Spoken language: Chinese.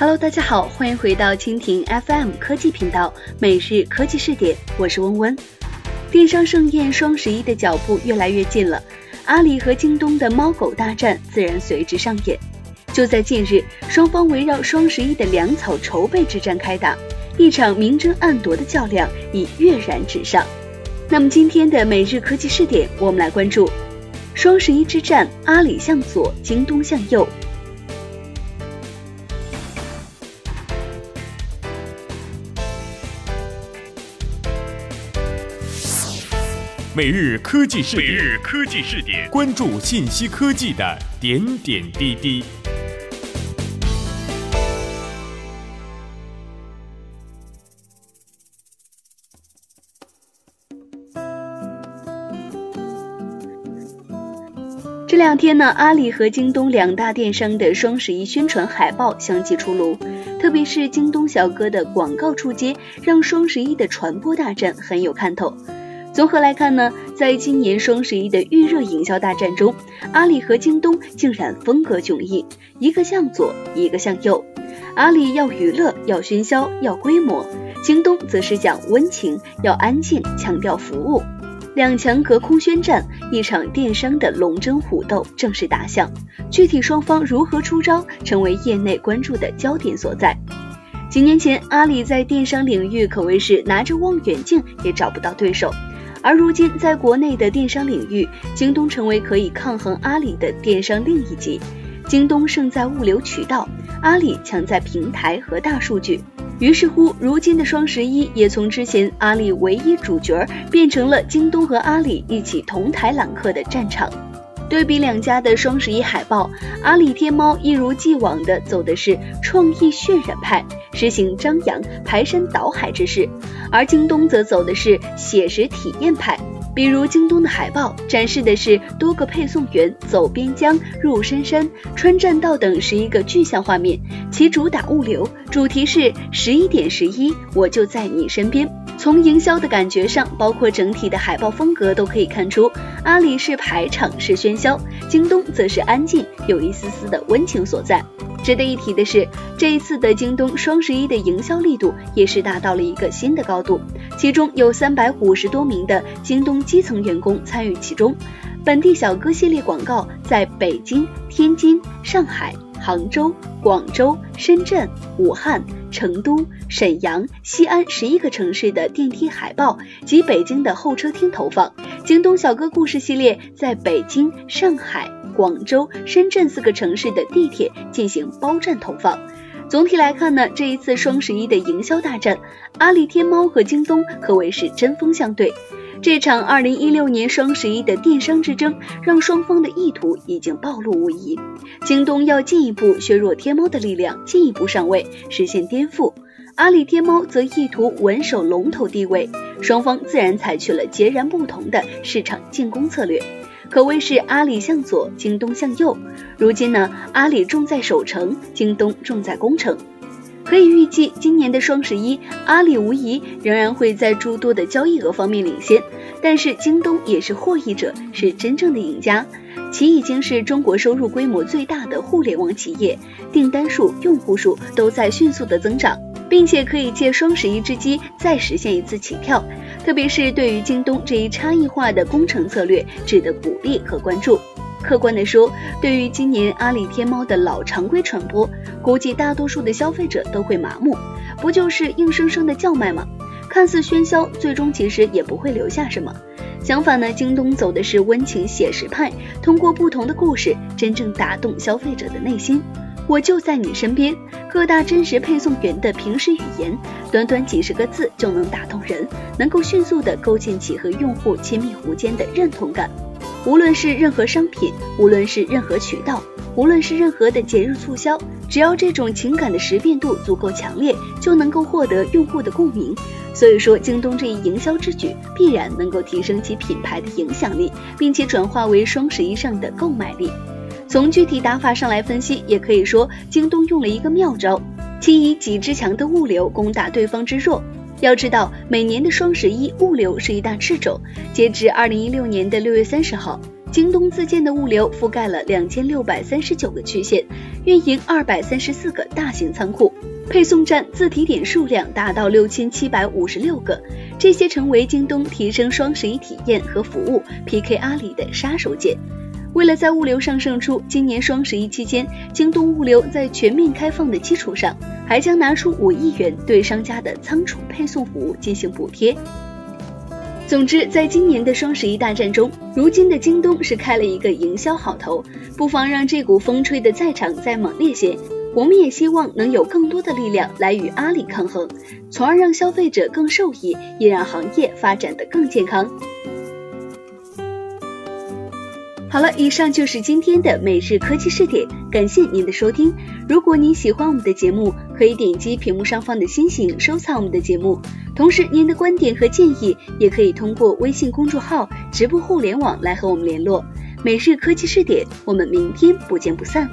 Hello，大家好，欢迎回到蜻蜓 FM 科技频道每日科技视点，我是温温。电商盛宴双十一的脚步越来越近了，阿里和京东的猫狗大战自然随之上演。就在近日，双方围绕双十一的粮草筹备之战开打，一场明争暗夺的较量已跃然纸上。那么今天的每日科技视点，我们来关注双十一之战，阿里向左，京东向右。每日科技视点，每日科技视点，关注信息科技的点点滴滴。这两天呢，阿里和京东两大电商的双十一宣传海报相继出炉，特别是京东小哥的广告出街，让双十一的传播大战很有看头。综合来看呢，在今年双十一的预热营销大战中，阿里和京东竟然风格迥异，一个向左，一个向右。阿里要娱乐，要喧嚣，要规模；京东则是讲温情，要安静，强调服务。两强隔空宣战，一场电商的龙争虎斗正式打响。具体双方如何出招，成为业内关注的焦点所在。几年前，阿里在电商领域可谓是拿着望远镜也找不到对手。而如今，在国内的电商领域，京东成为可以抗衡阿里的电商另一极。京东胜在物流渠道，阿里强在平台和大数据。于是乎，如今的双十一也从之前阿里唯一主角，变成了京东和阿里一起同台揽客的战场。对比两家的双十一海报，阿里天猫一如既往的走的是创意渲染派，实行张扬排山倒海之势，而京东则走的是写实体验派。比如京东的海报展示的是多个配送员走边疆、入深山、穿栈道等十一个具象画面，其主打物流，主题是十一点十一，我就在你身边。从营销的感觉上，包括整体的海报风格，都可以看出，阿里是排场是喧嚣，京东则是安静，有一丝丝的温情所在。值得一提的是，这一次的京东双十一的营销力度也是达到了一个新的高度，其中有三百五十多名的京东基层员工参与其中，本地小哥系列广告在北京、天津、上海。杭州、广州、深圳、武汉、成都、沈阳、西安十一个城市的电梯海报及北京的候车厅投放；京东小哥故事系列在北京、上海、广州、深圳四个城市的地铁进行包站投放。总体来看呢，这一次双十一的营销大战，阿里、天猫和京东可谓是针锋相对。这场二零一六年双十一的电商之争，让双方的意图已经暴露无遗。京东要进一步削弱天猫的力量，进一步上位，实现颠覆；阿里、天猫则意图稳守龙头地位。双方自然采取了截然不同的市场进攻策略，可谓是阿里向左，京东向右。如今呢，阿里重在守城，京东重在攻城。可以预计，今年的双十一，阿里无疑仍然会在诸多的交易额方面领先，但是京东也是获益者，是真正的赢家。其已经是中国收入规模最大的互联网企业，订单数、用户数都在迅速的增长，并且可以借双十一之机再实现一次起跳。特别是对于京东这一差异化的工程策略，值得鼓励和关注。客观的说，对于今年阿里天猫的老常规传播，估计大多数的消费者都会麻木，不就是硬生生的叫卖吗？看似喧嚣，最终其实也不会留下什么。相反呢，京东走的是温情写实派，通过不同的故事，真正打动消费者的内心。我就在你身边，各大真实配送员的平时语言，短短几十个字就能打动人，能够迅速的构建起和用户亲密无间的认同感。无论是任何商品，无论是任何渠道，无论是任何的节日促销，只要这种情感的识别度足够强烈，就能够获得用户的共鸣。所以说，京东这一营销之举，必然能够提升其品牌的影响力，并且转化为双十一上的购买力。从具体打法上来分析，也可以说京东用了一个妙招，其以己之强的物流攻打对方之弱。要知道，每年的双十一物流是一大掣肘。截至二零一六年的六月三十号，京东自建的物流覆盖了两千六百三十九个区县，运营二百三十四个大型仓库，配送站自提点数量达到六千七百五十六个，这些成为京东提升双十一体验和服务 PK 阿里的杀手锏。为了在物流上胜出，今年双十一期间，京东物流在全面开放的基础上，还将拿出五亿元对商家的仓储配送服务进行补贴。总之，在今年的双十一大战中，如今的京东是开了一个营销好头，不妨让这股风吹得再长再猛烈些。我们也希望能有更多的力量来与阿里抗衡，从而让消费者更受益，也让行业发展的更健康。好了，以上就是今天的每日科技视点，感谢您的收听。如果您喜欢我们的节目，可以点击屏幕上方的星星收藏我们的节目。同时，您的观点和建议也可以通过微信公众号“直播互联网”来和我们联络。每日科技视点，我们明天不见不散。